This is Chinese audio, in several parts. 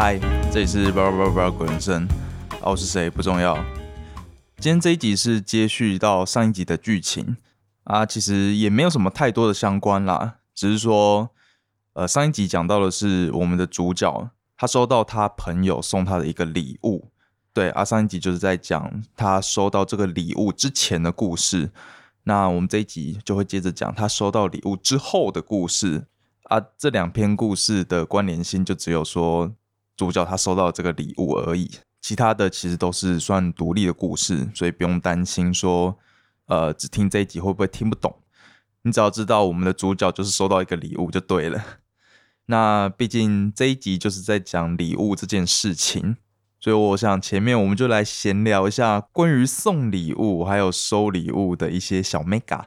嗨，这里是叭叭叭叭鬼人生，啊，我是谁？不重要。今天这一集是接续到上一集的剧情。啊，其实也没有什么太多的相关啦，只是说，呃，上一集讲到的是我们的主角他收到他朋友送他的一个礼物，对，啊，上一集就是在讲他收到这个礼物之前的故事，那我们这一集就会接着讲他收到礼物之后的故事。啊，这两篇故事的关联性就只有说。主角他收到这个礼物而已，其他的其实都是算独立的故事，所以不用担心说，呃，只听这一集会不会听不懂？你只要知道我们的主角就是收到一个礼物就对了。那毕竟这一集就是在讲礼物这件事情，所以我想前面我们就来闲聊一下关于送礼物还有收礼物的一些小 mega。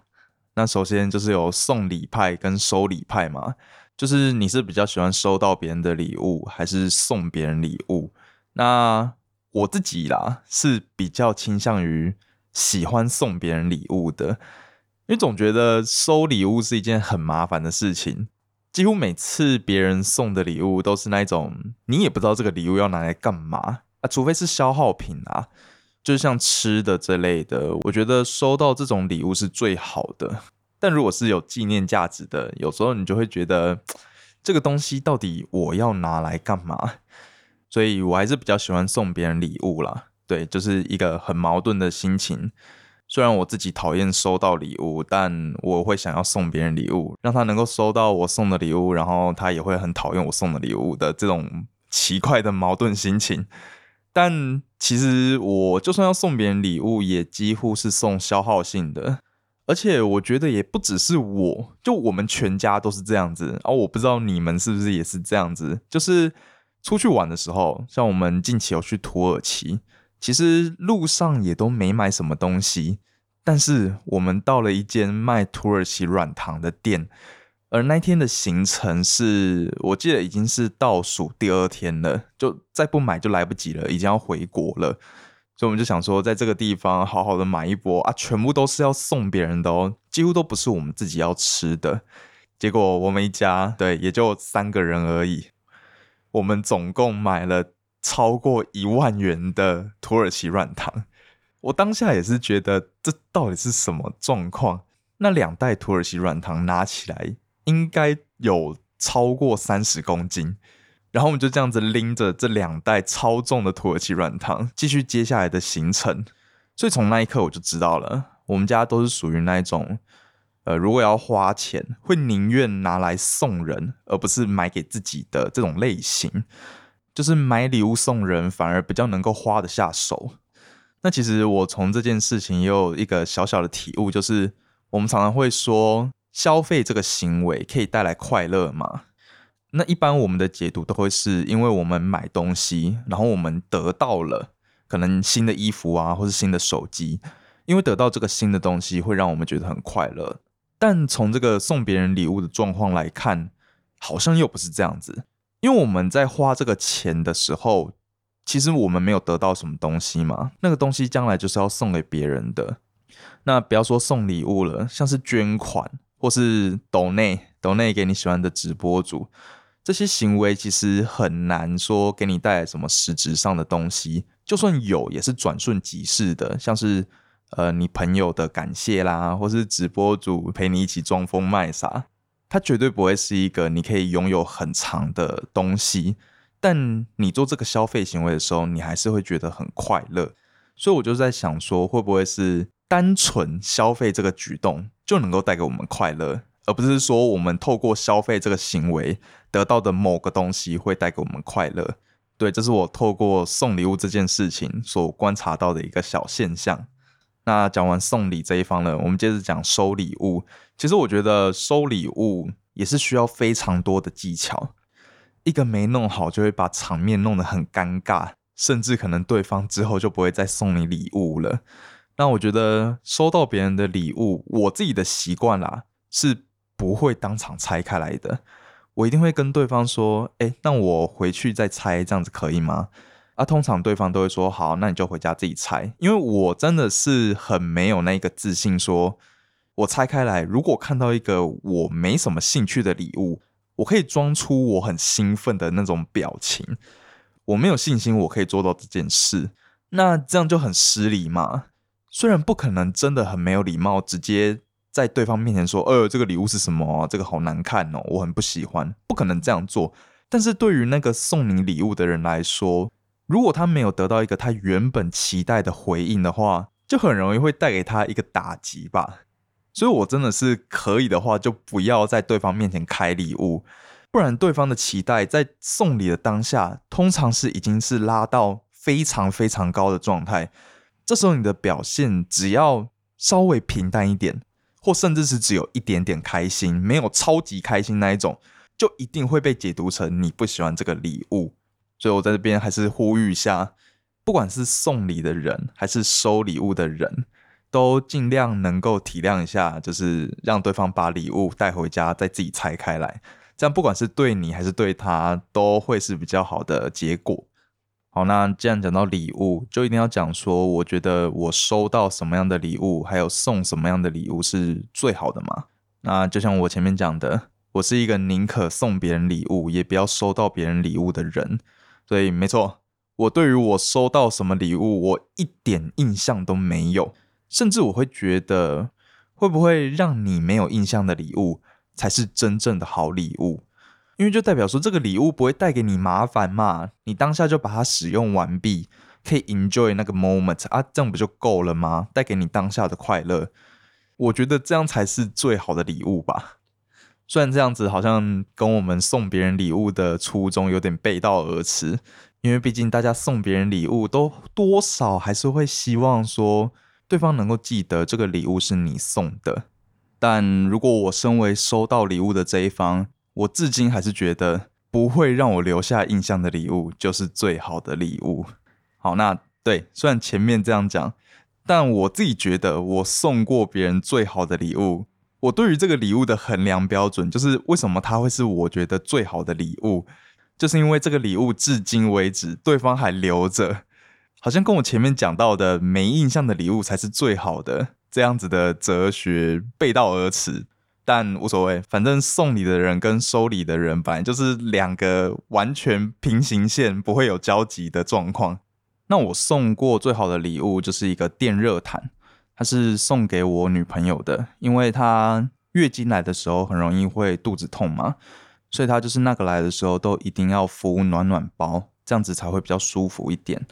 那首先就是有送礼派跟收礼派嘛。就是你是比较喜欢收到别人的礼物，还是送别人礼物？那我自己啦是比较倾向于喜欢送别人礼物的，因为总觉得收礼物是一件很麻烦的事情。几乎每次别人送的礼物都是那种你也不知道这个礼物要拿来干嘛啊，除非是消耗品啊，就是像吃的这类的。我觉得收到这种礼物是最好的。但如果是有纪念价值的，有时候你就会觉得这个东西到底我要拿来干嘛？所以我还是比较喜欢送别人礼物啦。对，就是一个很矛盾的心情。虽然我自己讨厌收到礼物，但我会想要送别人礼物，让他能够收到我送的礼物，然后他也会很讨厌我送的礼物的这种奇怪的矛盾心情。但其实我就算要送别人礼物，也几乎是送消耗性的。而且我觉得也不只是我，就我们全家都是这样子。而我不知道你们是不是也是这样子。就是出去玩的时候，像我们近期有去土耳其，其实路上也都没买什么东西。但是我们到了一间卖土耳其软糖的店，而那天的行程是我记得已经是倒数第二天了，就再不买就来不及了，已经要回国了。所以我们就想说，在这个地方好好的买一波啊，全部都是要送别人的哦，几乎都不是我们自己要吃的。结果我们一家对也就三个人而已，我们总共买了超过一万元的土耳其软糖。我当下也是觉得这到底是什么状况？那两袋土耳其软糖拿起来应该有超过三十公斤。然后我们就这样子拎着这两袋超重的土耳其软糖，继续接下来的行程。所以从那一刻我就知道了，我们家都是属于那一种，呃，如果要花钱，会宁愿拿来送人，而不是买给自己的这种类型。就是买礼物送人，反而比较能够花得下手。那其实我从这件事情也有一个小小的体悟，就是我们常常会说，消费这个行为可以带来快乐吗？那一般我们的解读都会是因为我们买东西，然后我们得到了可能新的衣服啊，或是新的手机，因为得到这个新的东西会让我们觉得很快乐。但从这个送别人礼物的状况来看，好像又不是这样子。因为我们在花这个钱的时候，其实我们没有得到什么东西嘛，那个东西将来就是要送给别人的。那不要说送礼物了，像是捐款或是抖内抖内给你喜欢的直播主。这些行为其实很难说给你带来什么实质上的东西，就算有，也是转瞬即逝的。像是呃，你朋友的感谢啦，或是直播主陪你一起装疯卖傻，它绝对不会是一个你可以拥有很长的东西。但你做这个消费行为的时候，你还是会觉得很快乐。所以我就在想说，会不会是单纯消费这个举动就能够带给我们快乐？而不是说我们透过消费这个行为得到的某个东西会带给我们快乐，对，这是我透过送礼物这件事情所观察到的一个小现象。那讲完送礼这一方呢，我们接着讲收礼物。其实我觉得收礼物也是需要非常多的技巧，一个没弄好就会把场面弄得很尴尬，甚至可能对方之后就不会再送你礼物了。那我觉得收到别人的礼物，我自己的习惯啦是。不会当场拆开来的，我一定会跟对方说：“哎，那我回去再拆，这样子可以吗？”啊，通常对方都会说：“好，那你就回家自己拆。”因为我真的是很没有那个自信，说我拆开来，如果看到一个我没什么兴趣的礼物，我可以装出我很兴奋的那种表情。我没有信心我可以做到这件事，那这样就很失礼嘛。虽然不可能真的很没有礼貌，直接在对方面前说：“呃，这个礼物是什么？这个好难看哦，我很不喜欢。”不可能这样做。但是对于那个送你礼物的人来说，如果他没有得到一个他原本期待的回应的话，就很容易会带给他一个打击吧。所以，我真的是可以的话，就不要在对方面前开礼物，不然对方的期待在送礼的当下，通常是已经是拉到非常非常高的状态。这时候你的表现只要稍微平淡一点，或甚至是只有一点点开心，没有超级开心那一种，就一定会被解读成你不喜欢这个礼物。所以我在这边还是呼吁一下，不管是送礼的人还是收礼物的人，都尽量能够体谅一下，就是让对方把礼物带回家，再自己拆开来。这样不管是对你还是对他，都会是比较好的结果。好，那既然讲到礼物，就一定要讲说，我觉得我收到什么样的礼物，还有送什么样的礼物是最好的嘛？那就像我前面讲的，我是一个宁可送别人礼物，也不要收到别人礼物的人。所以没错，我对于我收到什么礼物，我一点印象都没有，甚至我会觉得，会不会让你没有印象的礼物才是真正的好礼物？因为就代表说这个礼物不会带给你麻烦嘛，你当下就把它使用完毕，可以 enjoy 那个 moment 啊，这样不就够了吗？带给你当下的快乐，我觉得这样才是最好的礼物吧。虽然这样子好像跟我们送别人礼物的初衷有点背道而驰，因为毕竟大家送别人礼物都多少还是会希望说对方能够记得这个礼物是你送的。但如果我身为收到礼物的这一方，我至今还是觉得不会让我留下印象的礼物就是最好的礼物。好，那对，虽然前面这样讲，但我自己觉得我送过别人最好的礼物。我对于这个礼物的衡量标准，就是为什么它会是我觉得最好的礼物，就是因为这个礼物至今为止对方还留着，好像跟我前面讲到的没印象的礼物才是最好的这样子的哲学背道而驰，但无所谓，反正送礼的人跟收礼的人本来就是两个完全平行线，不会有交集的状况。那我送过最好的礼物就是一个电热毯。它是送给我女朋友的，因为她月经来的时候很容易会肚子痛嘛，所以她就是那个来的时候都一定要敷暖暖包，这样子才会比较舒服一点。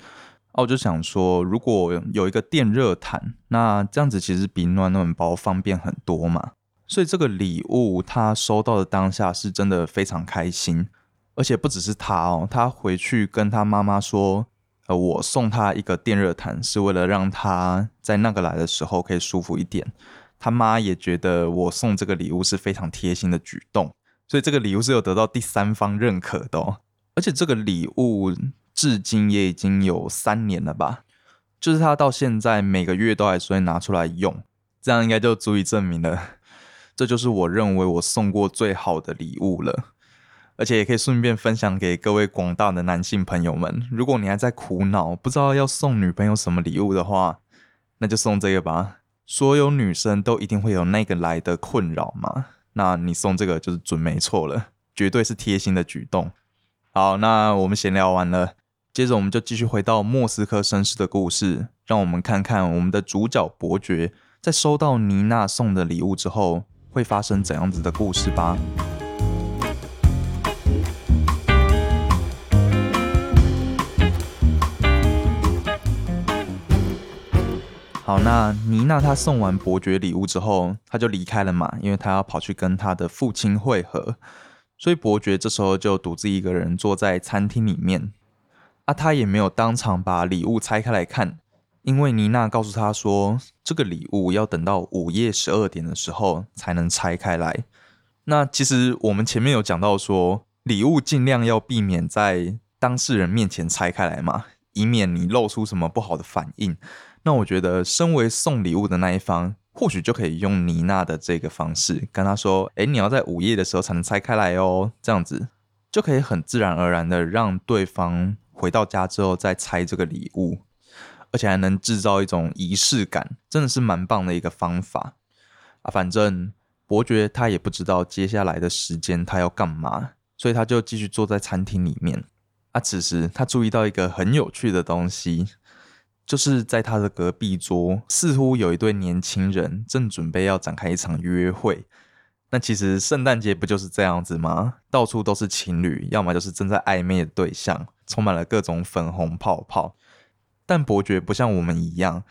哦，我就想说，如果有一个电热毯，那这样子其实比暖暖包方便很多嘛。所以这个礼物她收到的当下是真的非常开心，而且不只是她哦，她回去跟她妈妈说。呃，我送他一个电热毯，是为了让他在那个来的时候可以舒服一点。他妈也觉得我送这个礼物是非常贴心的举动，所以这个礼物是有得到第三方认可的。哦。而且这个礼物至今也已经有三年了吧，就是他到现在每个月都还是会拿出来用，这样应该就足以证明了，这就是我认为我送过最好的礼物了。而且也可以顺便分享给各位广大的男性朋友们，如果你还在苦恼不知道要送女朋友什么礼物的话，那就送这个吧。所有女生都一定会有那个来的困扰嘛，那你送这个就是准没错了，绝对是贴心的举动。好，那我们闲聊完了，接着我们就继续回到莫斯科绅士的故事，让我们看看我们的主角伯爵在收到妮娜送的礼物之后会发生怎样子的故事吧。好，那妮娜她送完伯爵礼物之后，她就离开了嘛，因为她要跑去跟她的父亲会合，所以伯爵这时候就独自一个人坐在餐厅里面。啊，他也没有当场把礼物拆开来看，因为妮娜告诉他说，这个礼物要等到午夜十二点的时候才能拆开来。那其实我们前面有讲到说，礼物尽量要避免在当事人面前拆开来嘛，以免你露出什么不好的反应。那我觉得，身为送礼物的那一方，或许就可以用妮娜的这个方式跟他说：“哎，你要在午夜的时候才能拆开来哦。”这样子就可以很自然而然的让对方回到家之后再拆这个礼物，而且还能制造一种仪式感，真的是蛮棒的一个方法啊！反正伯爵他也不知道接下来的时间他要干嘛，所以他就继续坐在餐厅里面。啊，此时他注意到一个很有趣的东西，就是在他的隔壁桌，似乎有一对年轻人正准备要展开一场约会。那其实圣诞节不就是这样子吗？到处都是情侣，要么就是正在暧昧的对象，充满了各种粉红泡泡。但伯爵不像我们一样，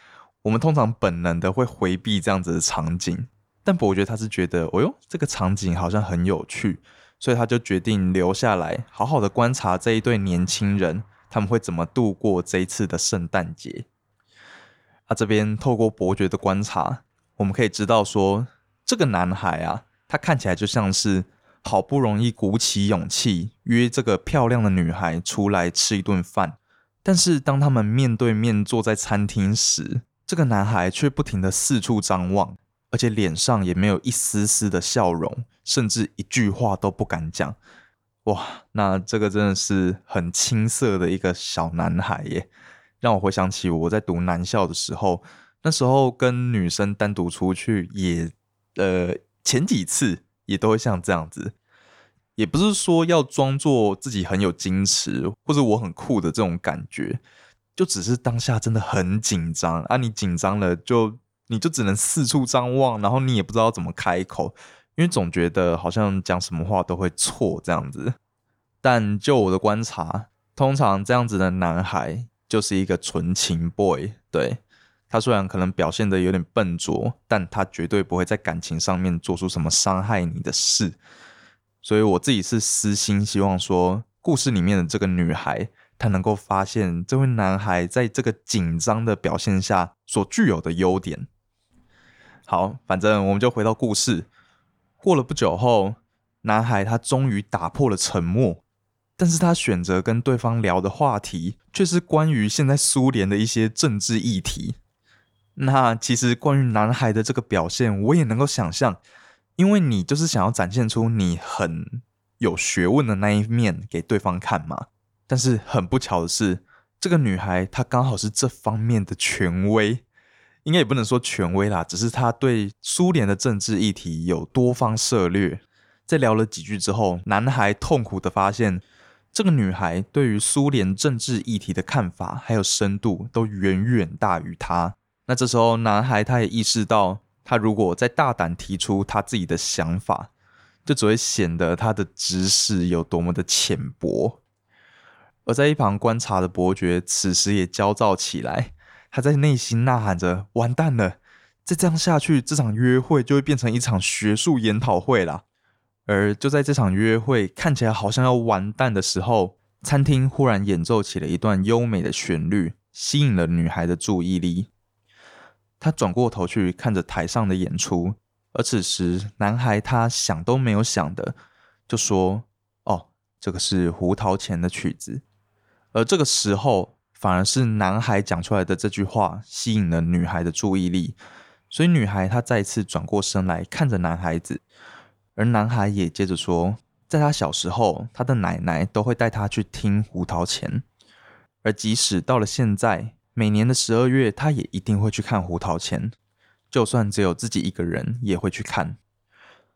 我们通常本能的会回避这样子的场景。但伯爵他是觉得，哦哟，这个场景好像很有趣，所以他就决定留下来，好好的观察这一对年轻人，他们会怎么度过这一次的圣诞节。啊，这边透过伯爵的观察，我们可以知道说，这个男孩啊。他看起来就像是好不容易鼓起勇气约这个漂亮的女孩出来吃一顿饭，但是当他们面对面坐在餐厅时，这个男孩却不停的四处张望，而且脸上也没有一丝丝的笑容，甚至一句话都不敢讲。哇，那这个真的是很青涩的一个小男孩耶，让我回想起我在读男校的时候，那时候跟女生单独出去也呃。前几次也都会像这样子，也不是说要装作自己很有矜持或者我很酷的这种感觉，就只是当下真的很紧张啊！你紧张了，就你就只能四处张望，然后你也不知道怎么开口，因为总觉得好像讲什么话都会错这样子。但就我的观察，通常这样子的男孩就是一个纯情 boy，对。他虽然可能表现的有点笨拙，但他绝对不会在感情上面做出什么伤害你的事。所以我自己是私心希望说，故事里面的这个女孩，她能够发现这位男孩在这个紧张的表现下所具有的优点。好，反正我们就回到故事。过了不久后，男孩他终于打破了沉默，但是他选择跟对方聊的话题却是关于现在苏联的一些政治议题。那其实关于男孩的这个表现，我也能够想象，因为你就是想要展现出你很有学问的那一面给对方看嘛。但是很不巧的是，这个女孩她刚好是这方面的权威，应该也不能说权威啦，只是她对苏联的政治议题有多方涉略。在聊了几句之后，男孩痛苦的发现，这个女孩对于苏联政治议题的看法还有深度，都远远大于他。那这时候，男孩他也意识到，他如果再大胆提出他自己的想法，就只会显得他的知识有多么的浅薄。而在一旁观察的伯爵，此时也焦躁起来，他在内心呐喊着：“完蛋了！再这样下去，这场约会就会变成一场学术研讨会了。”而就在这场约会看起来好像要完蛋的时候，餐厅忽然演奏起了一段优美的旋律，吸引了女孩的注意力。他转过头去看着台上的演出，而此时男孩他想都没有想的就说：“哦，这个是胡桃钳的曲子。”而这个时候，反而是男孩讲出来的这句话吸引了女孩的注意力，所以女孩她再次转过身来看着男孩子，而男孩也接着说：“在他小时候，他的奶奶都会带他去听胡桃钳，而即使到了现在。”每年的十二月，他也一定会去看胡桃钳，就算只有自己一个人，也会去看。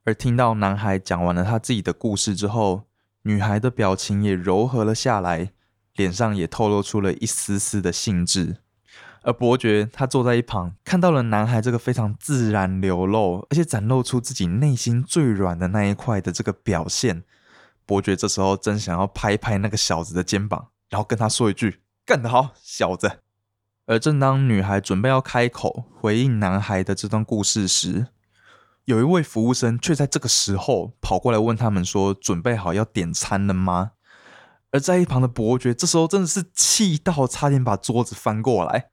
而听到男孩讲完了他自己的故事之后，女孩的表情也柔和了下来，脸上也透露出了一丝丝的兴致。而伯爵他坐在一旁，看到了男孩这个非常自然流露，而且展露出自己内心最软的那一块的这个表现。伯爵这时候真想要拍拍那个小子的肩膀，然后跟他说一句：“干得好，小子！”而正当女孩准备要开口回应男孩的这段故事时，有一位服务生却在这个时候跑过来问他们说：“准备好要点餐了吗？”而在一旁的伯爵这时候真的是气到差点把桌子翻过来，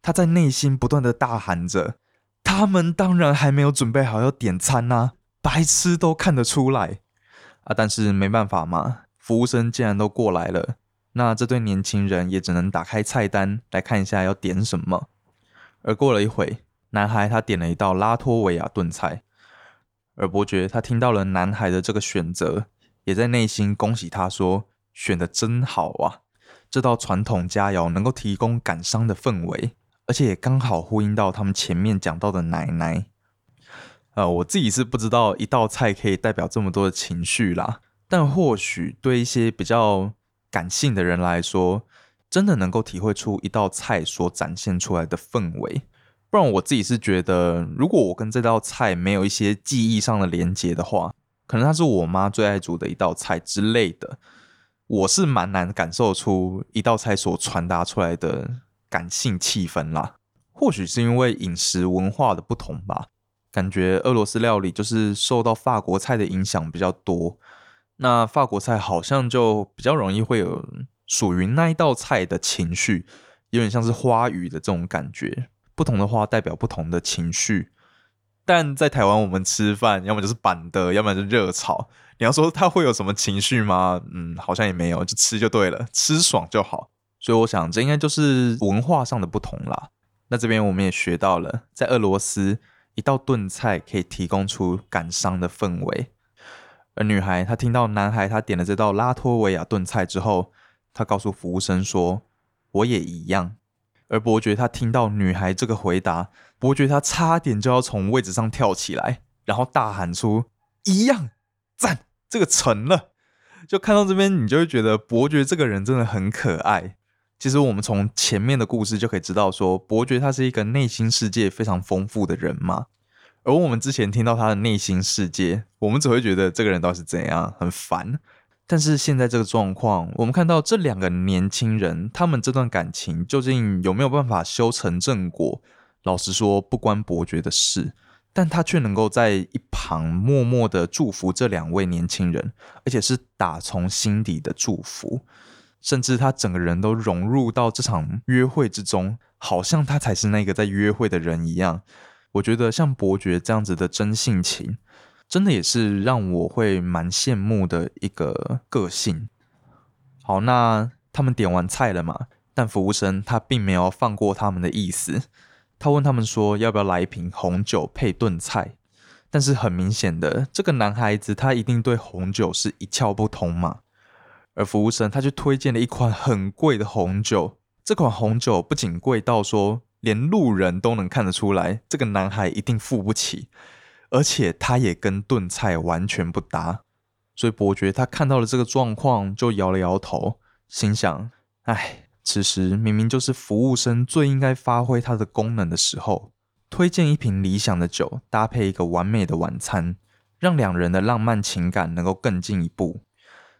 他在内心不断的大喊着：“他们当然还没有准备好要点餐呐，白痴都看得出来啊！”但是没办法嘛，服务生既然都过来了。那这对年轻人也只能打开菜单来看一下要点什么。而过了一会，男孩他点了一道拉脱维亚炖菜，而伯爵他听到了男孩的这个选择，也在内心恭喜他说：“选的真好啊！这道传统佳肴能够提供感伤的氛围，而且也刚好呼应到他们前面讲到的奶奶。”呃，我自己是不知道一道菜可以代表这么多的情绪啦，但或许对一些比较。感性的人来说，真的能够体会出一道菜所展现出来的氛围。不然我自己是觉得，如果我跟这道菜没有一些记忆上的连接的话，可能它是我妈最爱煮的一道菜之类的，我是蛮难感受出一道菜所传达出来的感性气氛啦。或许是因为饮食文化的不同吧，感觉俄罗斯料理就是受到法国菜的影响比较多，那法国菜好像就比较容易会有属于那一道菜的情绪，有点像是花语的这种感觉。不同的花代表不同的情绪，但在台湾我们吃饭，要么就是板的，要么就是热炒。你要说它会有什么情绪吗？嗯，好像也没有，就吃就对了，吃爽就好。所以我想这应该就是文化上的不同啦。那这边我们也学到了，在俄罗斯，一道炖菜可以提供出感伤的氛围。而女孩她听到男孩他点了这道拉脱维亚炖菜之后，她告诉服务生说：“我也一样。”而伯爵他听到女孩这个回答，伯爵他差点就要从位置上跳起来，然后大喊出“一样赞”，这个成了。就看到这边，你就会觉得伯爵这个人真的很可爱。其实我们从前面的故事就可以知道，说伯爵他是一个内心世界非常丰富的人嘛。而我们之前听到他的内心世界，我们只会觉得这个人倒是怎样，很烦。但是现在这个状况，我们看到这两个年轻人，他们这段感情究竟有没有办法修成正果？老实说，不关伯爵的事，但他却能够在一旁默默的祝福这两位年轻人，而且是打从心底的祝福，甚至他整个人都融入到这场约会之中，好像他才是那个在约会的人一样。我觉得像伯爵这样子的真性情。真的也是让我会蛮羡慕的一个个性。好，那他们点完菜了嘛？但服务生他并没有放过他们的意思，他问他们说要不要来一瓶红酒配炖菜。但是很明显的，这个男孩子他一定对红酒是一窍不通嘛。而服务生他就推荐了一款很贵的红酒，这款红酒不仅贵到说连路人都能看得出来，这个男孩一定付不起。而且他也跟炖菜完全不搭，所以伯爵他看到了这个状况，就摇了摇头，心想：哎，此时明明就是服务生最应该发挥他的功能的时候，推荐一瓶理想的酒，搭配一个完美的晚餐，让两人的浪漫情感能够更进一步。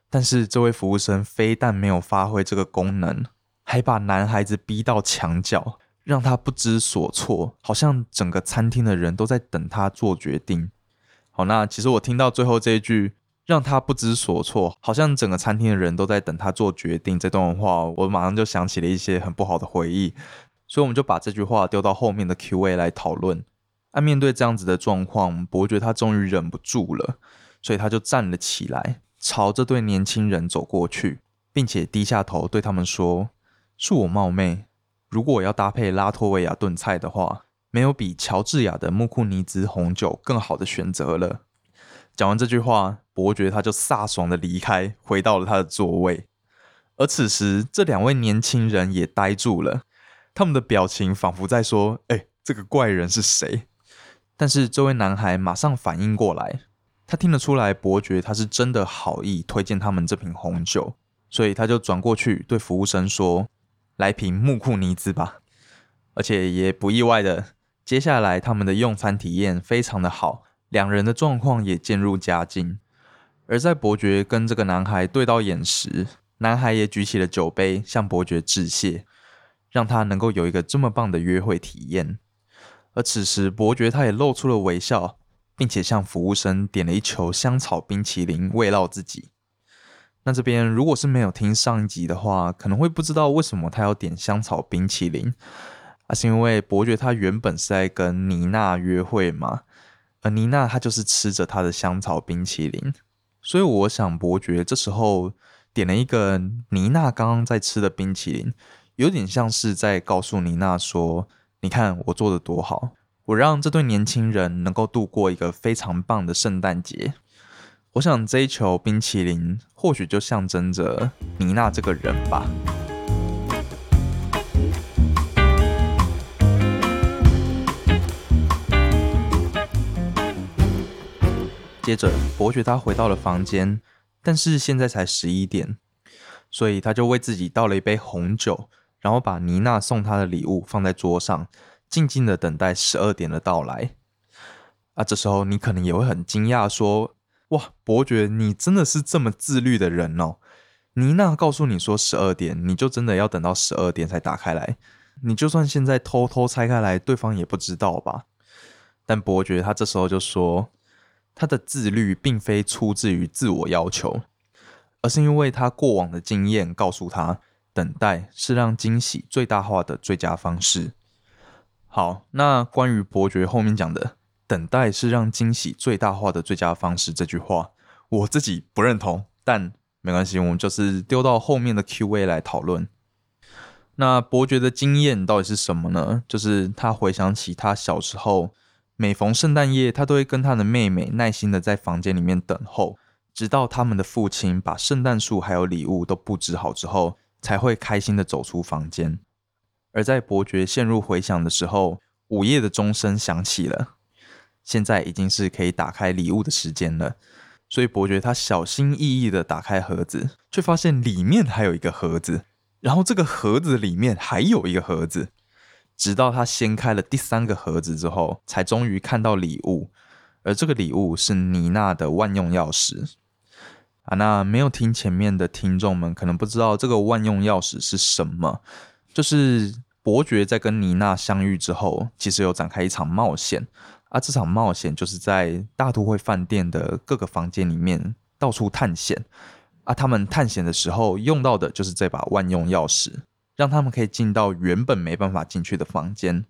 但是这位服务生非但没有发挥这个功能，还把男孩子逼到墙角。让他不知所措，好像整个餐厅的人都在等他做决定。好，那其实我听到最后这一句“让他不知所措”，好像整个餐厅的人都在等他做决定。这段话，我马上就想起了一些很不好的回忆，所以我们就把这句话丢到后面的 Q&A 来讨论。啊，面对这样子的状况，伯爵他终于忍不住了，所以他就站了起来，朝这对年轻人走过去，并且低下头对他们说：“恕我冒昧。”如果要搭配拉脱维亚炖菜的话，没有比乔治亚的穆库尼兹红酒更好的选择了。讲完这句话，伯爵他就飒爽的离开，回到了他的座位。而此时，这两位年轻人也呆住了，他们的表情仿佛在说：“哎，这个怪人是谁？”但是这位男孩马上反应过来，他听得出来伯爵他是真的好意推荐他们这瓶红酒，所以他就转过去对服务生说。来瓶木库尼兹吧，而且也不意外的，接下来他们的用餐体验非常的好，两人的状况也渐入佳境。而在伯爵跟这个男孩对到眼时，男孩也举起了酒杯向伯爵致谢，让他能够有一个这么棒的约会体验。而此时伯爵他也露出了微笑，并且向服务生点了一球香草冰淇淋慰劳自己。那这边如果是没有听上一集的话，可能会不知道为什么他要点香草冰淇淋，啊，是因为伯爵他原本是在跟妮娜约会嘛，而妮娜她就是吃着他的香草冰淇淋，所以我想伯爵这时候点了一个妮娜刚刚在吃的冰淇淋，有点像是在告诉妮娜说：“你看我做的多好，我让这对年轻人能够度过一个非常棒的圣诞节。”我想这一球冰淇淋或许就象征着妮娜这个人吧。接着，伯爵他回到了房间，但是现在才十一点，所以他就为自己倒了一杯红酒，然后把妮娜送他的礼物放在桌上，静静的等待十二点的到来。啊，这时候你可能也会很惊讶，说：“哇，伯爵，你真的是这么自律的人哦！妮娜告诉你说十二点，你就真的要等到十二点才打开来？你就算现在偷偷拆开来，对方也不知道吧？”但伯爵他这时候就说：“他的自律并非出自于自我要求。”而是因为他过往的经验告诉他，等待是让惊喜最大化的最佳方式。好，那关于伯爵后面讲的“等待是让惊喜最大化的最佳方式”这句话，我自己不认同，但没关系，我们就是丢到后面的 Q&A 来讨论。那伯爵的经验到底是什么呢？就是他回想起他小时候，每逢圣诞夜，他都会跟他的妹妹耐心的在房间里面等候。直到他们的父亲把圣诞树还有礼物都布置好之后，才会开心的走出房间。而在伯爵陷入回想的时候，午夜的钟声响起了，现在已经是可以打开礼物的时间了。所以伯爵他小心翼翼的打开盒子，却发现里面还有一个盒子，然后这个盒子里面还有一个盒子，直到他掀开了第三个盒子之后，才终于看到礼物。而这个礼物是妮娜的万用钥匙。啊，那没有听前面的听众们可能不知道这个万用钥匙是什么。就是伯爵在跟妮娜相遇之后，其实有展开一场冒险。啊，这场冒险就是在大都会饭店的各个房间里面到处探险。啊，他们探险的时候用到的就是这把万用钥匙，让他们可以进到原本没办法进去的房间，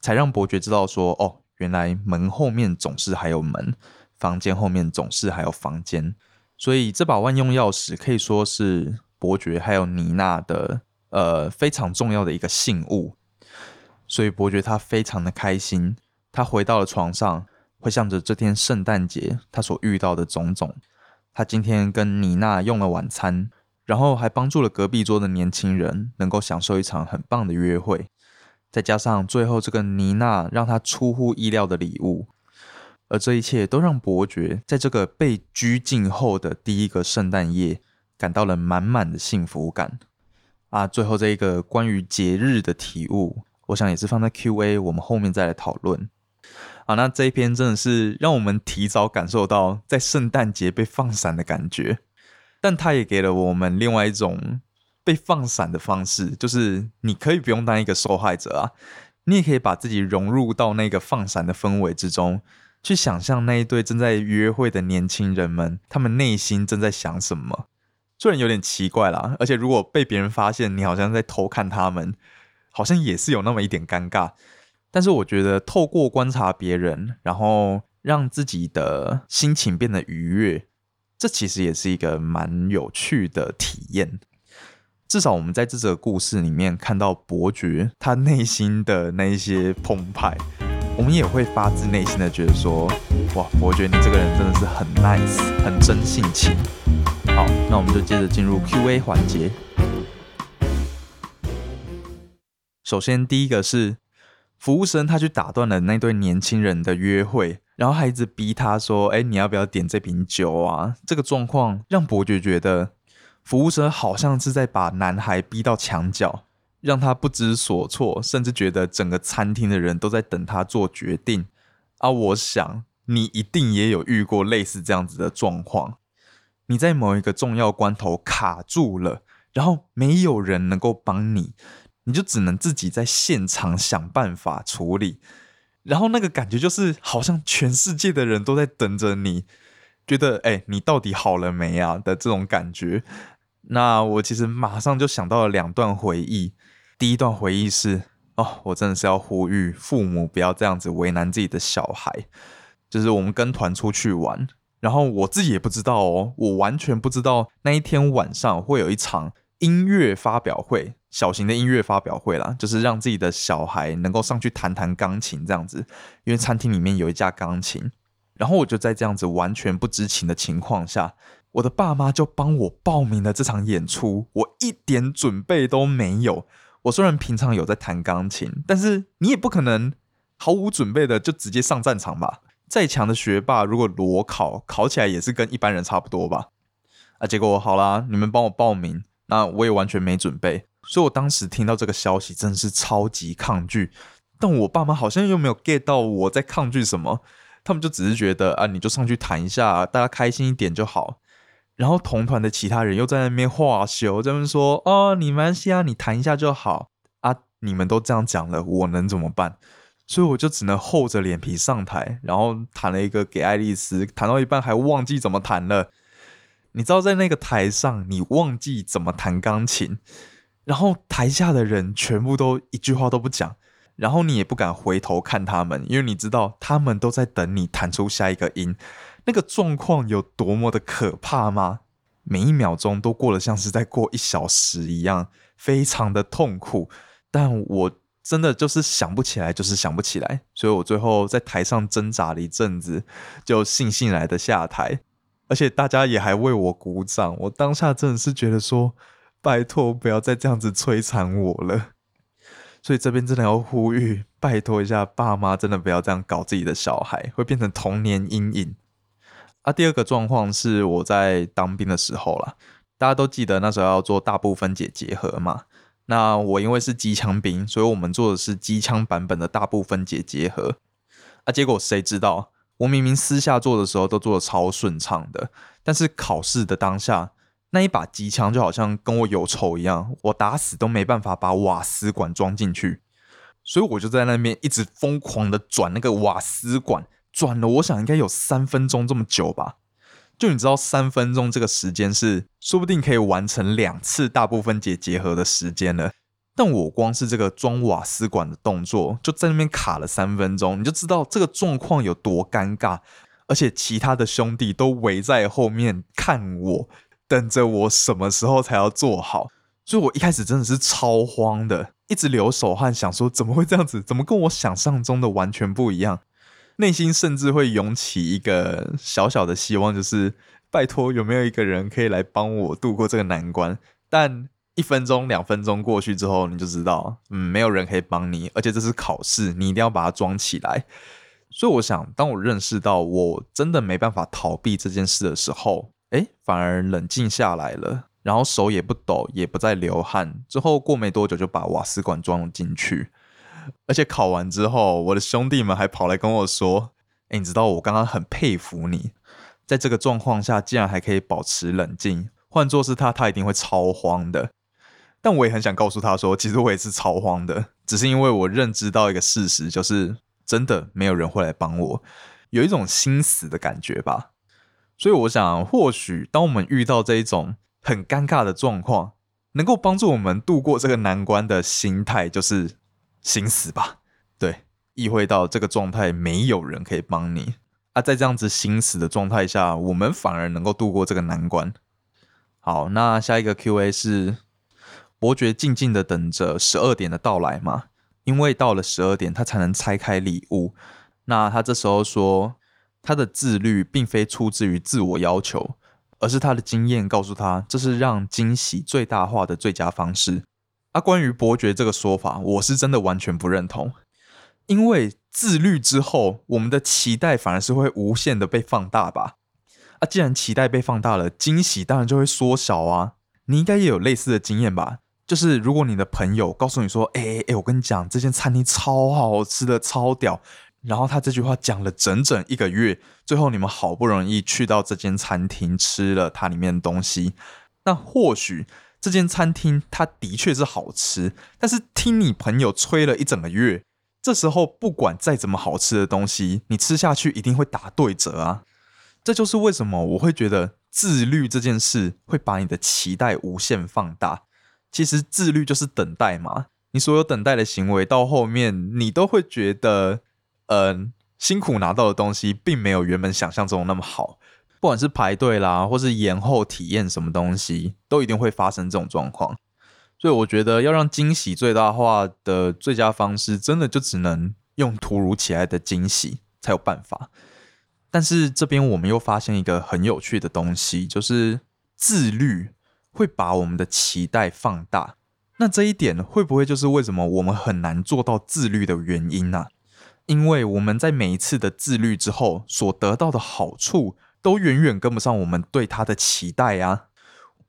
才让伯爵知道说，哦，原来门后面总是还有门，房间后面总是还有房间。所以这把万用钥匙可以说是伯爵还有妮娜的呃非常重要的一个信物。所以伯爵他非常的开心，他回到了床上，回想着这天圣诞节他所遇到的种种。他今天跟妮娜用了晚餐，然后还帮助了隔壁桌的年轻人能够享受一场很棒的约会。再加上最后这个妮娜让他出乎意料的礼物。而这一切都让伯爵在这个被拘禁后的第一个圣诞夜感到了满满的幸福感啊！最后这一个关于节日的体悟，我想也是放在 Q&A，我们后面再来讨论。好，那这一篇真的是让我们提早感受到在圣诞节被放闪的感觉，但它也给了我们另外一种被放闪的方式，就是你可以不用当一个受害者啊，你也可以把自己融入到那个放闪的氛围之中。去想象那一对正在约会的年轻人们，他们内心正在想什么？虽然有点奇怪啦，而且如果被别人发现你好像在偷看他们，好像也是有那么一点尴尬。但是我觉得透过观察别人，然后让自己的心情变得愉悦，这其实也是一个蛮有趣的体验。至少我们在这则故事里面看到伯爵他内心的那一些澎湃。我们也会发自内心的觉得说，哇，伯爵你这个人真的是很 nice，很真性情。好，那我们就接着进入 Q&A 环节。首先，第一个是服务生，他去打断了那对年轻人的约会，然后还一直逼他说，哎，你要不要点这瓶酒啊？这个状况让伯爵觉得，服务生好像是在把男孩逼到墙角。让他不知所措，甚至觉得整个餐厅的人都在等他做决定。啊，我想你一定也有遇过类似这样子的状况。你在某一个重要关头卡住了，然后没有人能够帮你，你就只能自己在现场想办法处理。然后那个感觉就是好像全世界的人都在等着你，觉得哎，你到底好了没啊的这种感觉。那我其实马上就想到了两段回忆。第一段回忆是哦，我真的是要呼吁父母不要这样子为难自己的小孩。就是我们跟团出去玩，然后我自己也不知道哦，我完全不知道那一天晚上会有一场音乐发表会，小型的音乐发表会啦，就是让自己的小孩能够上去弹弹钢琴这样子。因为餐厅里面有一架钢琴，然后我就在这样子完全不知情的情况下，我的爸妈就帮我报名了这场演出，我一点准备都没有。我虽然平常有在弹钢琴，但是你也不可能毫无准备的就直接上战场吧？再强的学霸，如果裸考考起来也是跟一般人差不多吧？啊，结果好啦，你们帮我报名，那我也完全没准备，所以我当时听到这个消息真的是超级抗拒。但我爸妈好像又没有 get 到我在抗拒什么，他们就只是觉得啊，你就上去谈一下，大家开心一点就好。然后同团的其他人又在那边话休，在那边说哦，你没关系啊，你谈一下就好啊。你们都这样讲了，我能怎么办？所以我就只能厚着脸皮上台，然后弹了一个给爱丽丝，弹到一半还忘记怎么弹了。你知道，在那个台上，你忘记怎么弹钢琴，然后台下的人全部都一句话都不讲。然后你也不敢回头看他们，因为你知道他们都在等你弹出下一个音，那个状况有多么的可怕吗？每一秒钟都过得像是在过一小时一样，非常的痛苦。但我真的就是想不起来，就是想不起来，所以我最后在台上挣扎了一阵子，就悻悻来的下台，而且大家也还为我鼓掌。我当下真的是觉得说，拜托不要再这样子摧残我了。所以这边真的要呼吁，拜托一下爸妈，真的不要这样搞自己的小孩，会变成童年阴影。啊，第二个状况是我在当兵的时候啦，大家都记得那时候要做大部分解结合嘛。那我因为是机枪兵，所以我们做的是机枪版本的大部分解结合。啊，结果谁知道，我明明私下做的时候都做的超顺畅的，但是考试的当下。那一把机枪就好像跟我有仇一样，我打死都没办法把瓦斯管装进去，所以我就在那边一直疯狂的转那个瓦斯管，转了我想应该有三分钟这么久吧。就你知道，三分钟这个时间是说不定可以完成两次大部分解结合的时间了。但我光是这个装瓦斯管的动作就在那边卡了三分钟，你就知道这个状况有多尴尬，而且其他的兄弟都围在后面看我。等着我什么时候才要做好，所以我一开始真的是超慌的，一直流手汗，想说怎么会这样子？怎么跟我想象中的完全不一样？内心甚至会涌起一个小小的希望，就是拜托有没有一个人可以来帮我度过这个难关？但一分钟、两分钟过去之后，你就知道，嗯，没有人可以帮你，而且这是考试，你一定要把它装起来。所以我想，当我认识到我真的没办法逃避这件事的时候。哎，反而冷静下来了，然后手也不抖，也不再流汗。之后过没多久就把瓦斯管装了进去，而且考完之后，我的兄弟们还跑来跟我说：“哎，你知道我刚刚很佩服你，在这个状况下竟然还可以保持冷静。换做是他，他一定会超慌的。但我也很想告诉他说，其实我也是超慌的，只是因为我认知到一个事实，就是真的没有人会来帮我，有一种心死的感觉吧。”所以我想，或许当我们遇到这一种很尴尬的状况，能够帮助我们度过这个难关的心态，就是心死吧。对，意会到这个状态没有人可以帮你啊，在这样子心死的状态下，我们反而能够度过这个难关。好，那下一个 Q&A 是伯爵静静的等着十二点的到来嘛？因为到了十二点，他才能拆开礼物。那他这时候说。他的自律并非出自于自我要求，而是他的经验告诉他，这是让惊喜最大化的最佳方式。啊，关于伯爵这个说法，我是真的完全不认同。因为自律之后，我们的期待反而是会无限的被放大吧？啊，既然期待被放大了，惊喜当然就会缩小啊。你应该也有类似的经验吧？就是如果你的朋友告诉你说：“哎哎哎，我跟你讲，这间餐厅超好吃的，超屌。”然后他这句话讲了整整一个月，最后你们好不容易去到这间餐厅吃了它里面的东西，那或许这间餐厅它的确是好吃，但是听你朋友吹了一整个月，这时候不管再怎么好吃的东西，你吃下去一定会打对折啊！这就是为什么我会觉得自律这件事会把你的期待无限放大。其实自律就是等待嘛，你所有等待的行为到后面，你都会觉得。嗯，辛苦拿到的东西并没有原本想象中那么好，不管是排队啦，或是延后体验什么东西，都一定会发生这种状况。所以我觉得要让惊喜最大化的最佳方式，真的就只能用突如其来的惊喜才有办法。但是这边我们又发现一个很有趣的东西，就是自律会把我们的期待放大。那这一点会不会就是为什么我们很难做到自律的原因呢？因为我们在每一次的自律之后所得到的好处，都远远跟不上我们对他的期待啊！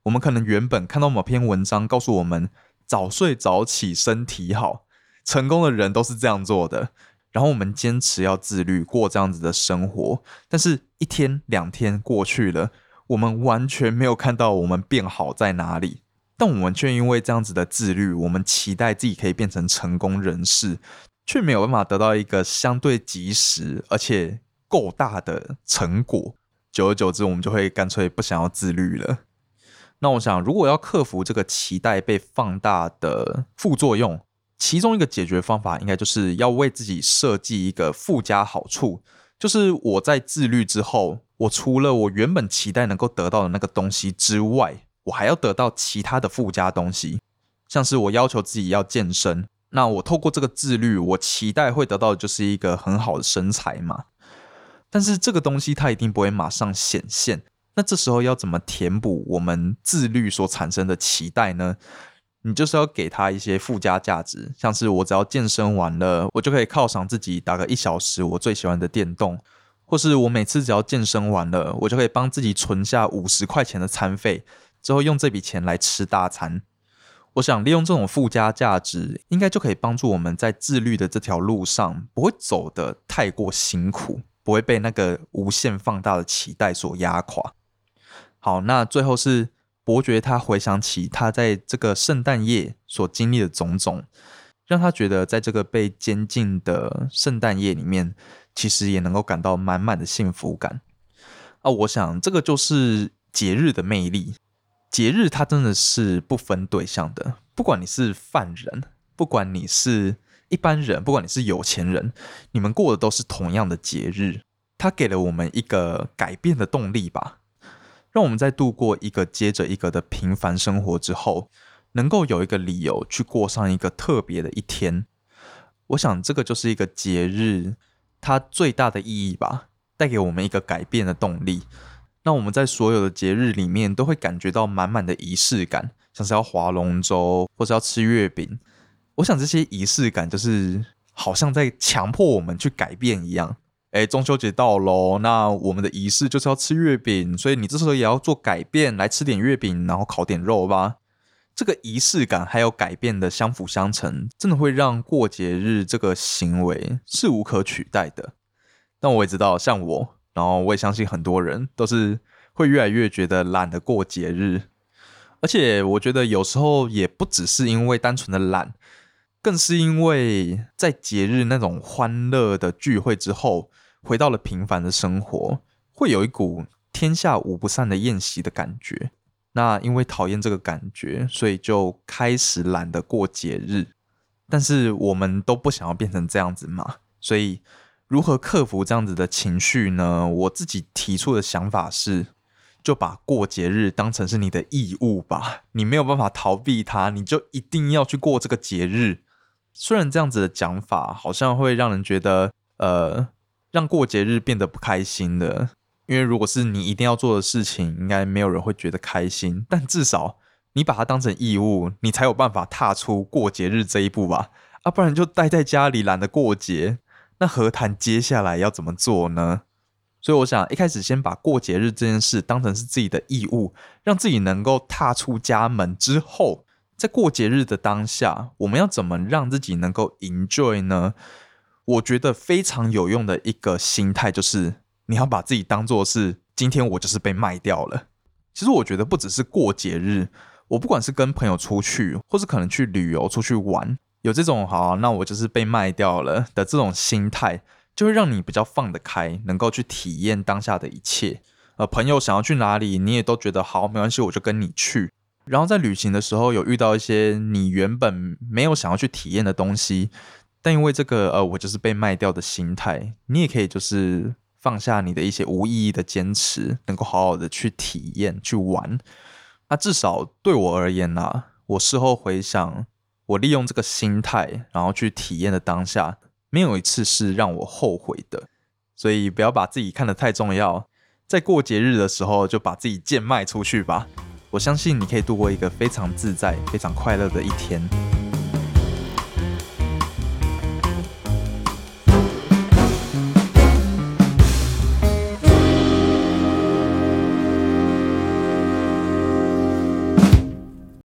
我们可能原本看到某篇文章告诉我们早睡早起身体好，成功的人都是这样做的。然后我们坚持要自律过这样子的生活，但是一天两天过去了，我们完全没有看到我们变好在哪里。但我们却因为这样子的自律，我们期待自己可以变成成功人士，却没有办法得到一个相对及时而且够大的成果。久而久之，我们就会干脆不想要自律了。那我想，如果要克服这个期待被放大的副作用，其中一个解决方法，应该就是要为自己设计一个附加好处，就是我在自律之后，我除了我原本期待能够得到的那个东西之外。我还要得到其他的附加东西，像是我要求自己要健身，那我透过这个自律，我期待会得到的就是一个很好的身材嘛。但是这个东西它一定不会马上显现，那这时候要怎么填补我们自律所产生的期待呢？你就是要给他一些附加价值，像是我只要健身完了，我就可以犒赏自己打个一小时我最喜欢的电动，或是我每次只要健身完了，我就可以帮自己存下五十块钱的餐费。之后用这笔钱来吃大餐，我想利用这种附加价值，应该就可以帮助我们在自律的这条路上不会走得太过辛苦，不会被那个无限放大的期待所压垮。好，那最后是伯爵，他回想起他在这个圣诞夜所经历的种种，让他觉得在这个被监禁的圣诞夜里面，其实也能够感到满满的幸福感。啊，我想这个就是节日的魅力。节日它真的是不分对象的，不管你是犯人，不管你是一般人，不管你是有钱人，你们过的都是同样的节日。它给了我们一个改变的动力吧，让我们在度过一个接着一个的平凡生活之后，能够有一个理由去过上一个特别的一天。我想这个就是一个节日它最大的意义吧，带给我们一个改变的动力。那我们在所有的节日里面都会感觉到满满的仪式感，像是要划龙舟或者要吃月饼。我想这些仪式感就是好像在强迫我们去改变一样。哎，中秋节到喽，那我们的仪式就是要吃月饼，所以你这时候也要做改变，来吃点月饼，然后烤点肉吧。这个仪式感还有改变的相辅相成，真的会让过节日这个行为是无可取代的。但我也知道，像我。然后我也相信很多人都是会越来越觉得懒得过节日，而且我觉得有时候也不只是因为单纯的懒，更是因为在节日那种欢乐的聚会之后，回到了平凡的生活，会有一股天下无不散的宴席的感觉。那因为讨厌这个感觉，所以就开始懒得过节日。但是我们都不想要变成这样子嘛，所以。如何克服这样子的情绪呢？我自己提出的想法是，就把过节日当成是你的义务吧。你没有办法逃避它，你就一定要去过这个节日。虽然这样子的讲法好像会让人觉得，呃，让过节日变得不开心的。因为如果是你一定要做的事情，应该没有人会觉得开心。但至少你把它当成义务，你才有办法踏出过节日这一步吧。啊，不然就待在家里懒得过节。那何谈接下来要怎么做呢？所以我想一开始先把过节日这件事当成是自己的义务，让自己能够踏出家门之后，在过节日的当下，我们要怎么让自己能够 enjoy 呢？我觉得非常有用的一个心态就是，你要把自己当做是今天我就是被卖掉了。其实我觉得不只是过节日，我不管是跟朋友出去，或是可能去旅游出去玩。有这种好，那我就是被卖掉了的这种心态，就会让你比较放得开，能够去体验当下的一切。呃，朋友想要去哪里，你也都觉得好，没关系，我就跟你去。然后在旅行的时候，有遇到一些你原本没有想要去体验的东西，但因为这个呃，我就是被卖掉的心态，你也可以就是放下你的一些无意义的坚持，能够好好的去体验去玩。那至少对我而言呢，我事后回想。我利用这个心态，然后去体验的当下，没有一次是让我后悔的。所以不要把自己看得太重要，在过节日的时候就把自己贱卖出去吧。我相信你可以度过一个非常自在、非常快乐的一天。